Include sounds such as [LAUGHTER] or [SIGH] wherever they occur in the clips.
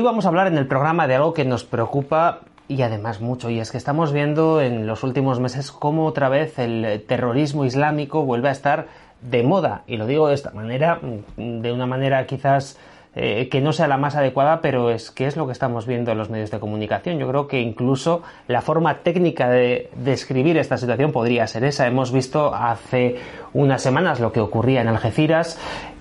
Hoy vamos a hablar en el programa de algo que nos preocupa y además mucho, y es que estamos viendo en los últimos meses cómo otra vez el terrorismo islámico vuelve a estar de moda, y lo digo de esta manera, de una manera quizás eh, que no sea la más adecuada, pero es que es lo que estamos viendo en los medios de comunicación. Yo creo que incluso la forma técnica de describir esta situación podría ser esa. Hemos visto hace unas semanas lo que ocurría en Algeciras,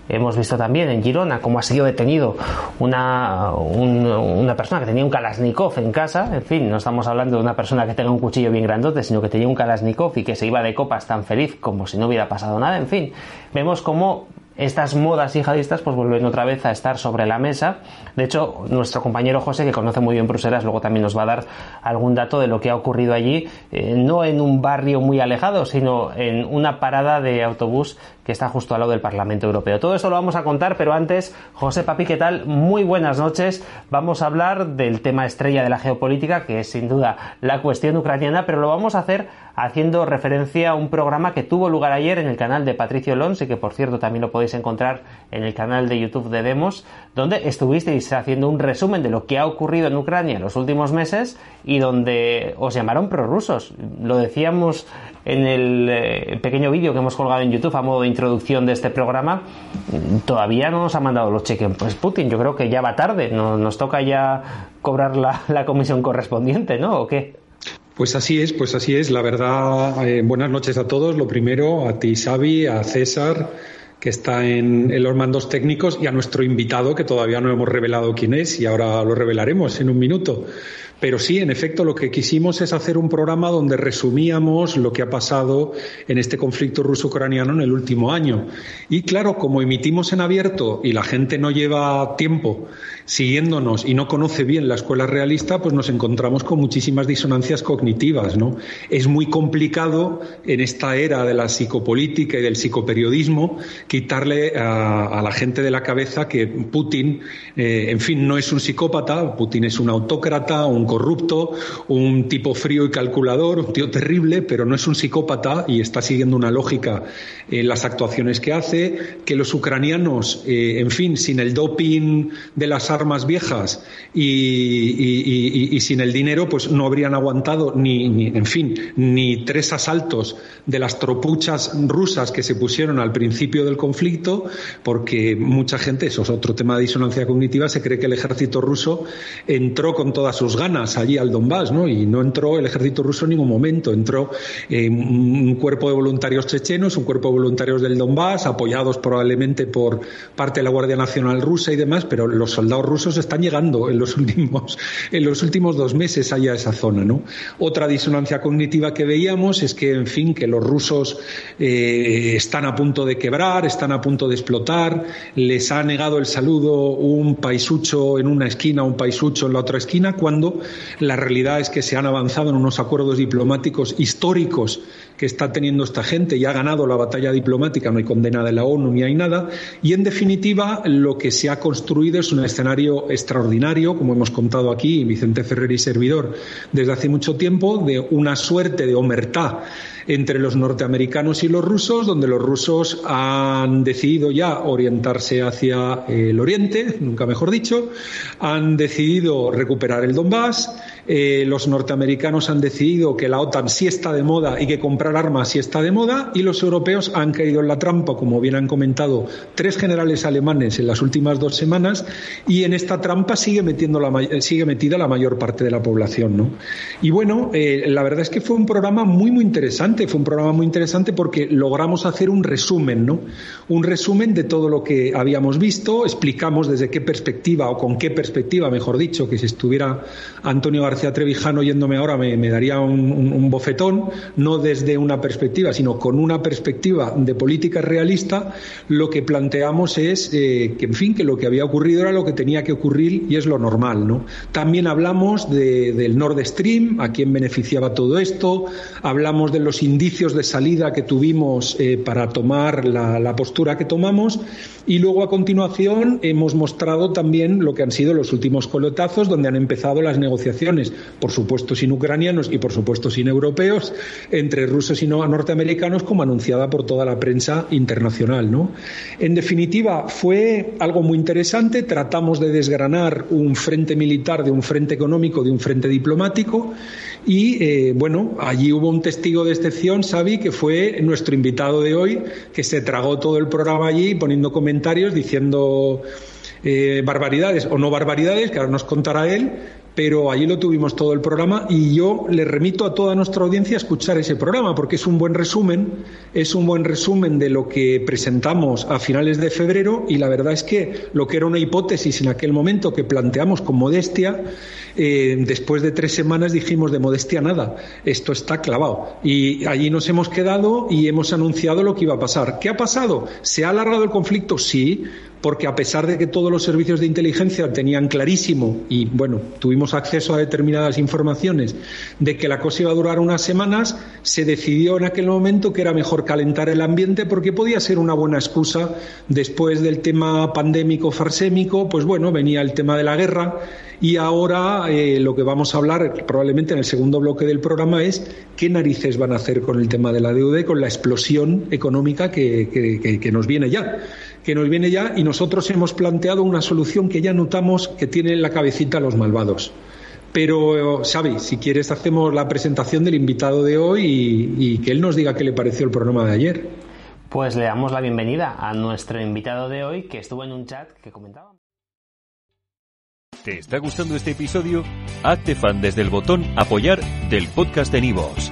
Hemos visto también en Girona cómo ha sido detenido una, una persona que tenía un Kalashnikov en casa. En fin, no estamos hablando de una persona que tenga un cuchillo bien grandote, sino que tenía un Kalashnikov y que se iba de copas tan feliz como si no hubiera pasado nada. En fin, vemos cómo estas modas yihadistas pues vuelven otra vez a estar sobre la mesa. De hecho, nuestro compañero José, que conoce muy bien Bruselas, luego también nos va a dar algún dato de lo que ha ocurrido allí, eh, no en un barrio muy alejado, sino en una parada de autobús que está justo al lado del Parlamento Europeo. Todo esto lo vamos a contar, pero antes, José Papi, ¿qué tal? Muy buenas noches. Vamos a hablar del tema estrella de la geopolítica, que es sin duda la cuestión ucraniana, pero lo vamos a hacer haciendo referencia a un programa que tuvo lugar ayer en el canal de Patricio Lons y que por cierto también lo podéis encontrar en el canal de YouTube de Demos, donde estuvisteis haciendo un resumen de lo que ha ocurrido en Ucrania en los últimos meses y donde os llamaron prorrusos. Lo decíamos en el eh, pequeño vídeo que hemos colgado en YouTube a modo de introducción de este programa. Todavía no nos ha mandado los cheques pues Putin. Yo creo que ya va tarde. nos toca ya cobrar la, la comisión correspondiente, ¿no? ¿O qué? Pues así es, pues así es. La verdad, eh, buenas noches a todos. Lo primero, a ti, Xavi, a César, que está en, los mandos técnicos, y a nuestro invitado, que todavía no hemos revelado quién es, y ahora lo revelaremos en un minuto. Pero sí, en efecto, lo que quisimos es hacer un programa donde resumíamos lo que ha pasado en este conflicto ruso-ucraniano en el último año. Y claro, como emitimos en abierto y la gente no lleva tiempo siguiéndonos y no conoce bien la escuela realista, pues nos encontramos con muchísimas disonancias cognitivas, ¿no? Es muy complicado en esta era de la psicopolítica y del psicoperiodismo quitarle a, la gente de la cabeza que Putin, eh, en fin, no es un psicópata, Putin es un autócrata, un corrupto, un tipo frío y calculador, un tío terrible, pero no es un psicópata y está siguiendo una lógica en las actuaciones que hace, que los ucranianos, eh, en fin, sin el doping de las armas viejas y, sin el dinero, pues no habrían aguantado ni, en fin, ni tres asaltos de las tropuchas rusas que se pusieron al principio del conflicto, porque mucha gente, eso es otro tema de disonancia cognitiva, se cree que el ejército ruso entró con todas sus ganas allí al Donbass, ¿no? Y no entró el ejército ruso en ningún momento, entró eh, un cuerpo de voluntarios chechenos, un cuerpo de voluntarios del Donbass, apoyados probablemente por parte de la Guardia Nacional rusa y demás, pero los soldados rusos están llegando en los [LAUGHS] últimos, en los últimos dos meses allá a esa zona, ¿no? Otra disonancia cognitiva que veíamos es que, en fin, que los rusos eh, están a punto de quebrar, están a punto de explotar, les ha negado el saludo un paisucho en una esquina, un paisucho en la otra esquina, cuando la realidad es que se han avanzado en unos acuerdos diplomáticos históricos que está teniendo esta gente y ha ganado la batalla diplomática, no hay condena de la ONU ni hay nada. Y en definitiva, lo que se ha construido es un escenario extraordinario, como hemos contado aquí, Vicente Ferrer y servidor, desde hace mucho tiempo, de una suerte de omertá entre los norteamericanos y los rusos, donde los rusos han decidido ya orientarse hacia el oriente, nunca mejor dicho, han decidido recuperar el Donbass, eh, los norteamericanos han decidido que la OTAN sí está de moda y que comprar armas sí está de moda, y los europeos han caído en la trampa, como bien han comentado tres generales alemanes en las últimas dos semanas, y en esta trampa sigue, metiendo la, sigue metida la mayor parte de la población. ¿no? Y bueno, eh, la verdad es que fue un programa muy, muy interesante, fue un programa muy interesante porque logramos hacer un resumen, ¿no? Un resumen de todo lo que habíamos visto, explicamos desde qué perspectiva o con qué perspectiva, mejor dicho, que si estuviera Antonio García Trevijano oyéndome ahora me, daría un, bofetón, no desde una perspectiva, sino con una perspectiva de política realista, lo que planteamos es eh, que, en fin, que lo que había ocurrido era lo que tenía que ocurrir y es lo normal, ¿no? También hablamos del Nord Stream, a quién beneficiaba todo esto, hablamos de los indicios de salida que tuvimos eh, para tomar la, postura que tomamos y luego a continuación hemos mostrado también lo que han sido los últimos colotazos donde han empezado las negociaciones por supuesto sin ucranianos y por supuesto sin europeos, entre rusos y norteamericanos, como anunciada por toda la prensa internacional. ¿no? En definitiva, fue algo muy interesante. Tratamos de desgranar un frente militar de un frente económico, de un frente diplomático. Y eh, bueno, allí hubo un testigo de excepción, Xavi, que fue nuestro invitado de hoy, que se tragó todo el programa allí poniendo comentarios diciendo eh, barbaridades o no barbaridades, que ahora nos contará él, pero allí lo tuvimos todo el programa y yo le remito a toda nuestra audiencia a escuchar ese programa porque es un buen resumen, es un buen resumen de lo que presentamos a finales de febrero y la verdad es que lo que era una hipótesis en aquel momento que planteamos con modestia, eh, después de tres semanas dijimos de modestia nada, esto está clavado y allí nos hemos quedado y hemos anunciado lo que iba a pasar. ¿Qué ha pasado? ¿Se ha alargado el conflicto? Sí, porque a pesar de que todos los servicios de inteligencia tenían clarísimo y bueno, tuvimos acceso a determinadas informaciones de que la cosa iba a durar unas semanas, se decidió en aquel momento que era mejor calentar el ambiente porque podía ser una buena excusa. Después del tema pandémico farsémico, pues bueno, venía el tema de la guerra y ahora eh, lo que vamos a hablar probablemente en el segundo bloque del programa es qué narices van a hacer con el tema de la deuda y con la explosión económica que, que nos viene ya que nos viene ya y nosotros hemos planteado una solución que ya notamos que tiene en la cabecita los malvados. Pero, Xavi, si quieres hacemos la presentación del invitado de hoy y, y que él nos diga qué le pareció el programa de ayer. Pues le damos la bienvenida a nuestro invitado de hoy que estuvo en un chat que comentaba. ¿Te está gustando este episodio? Hazte fan desde el botón apoyar del podcast de Nivos.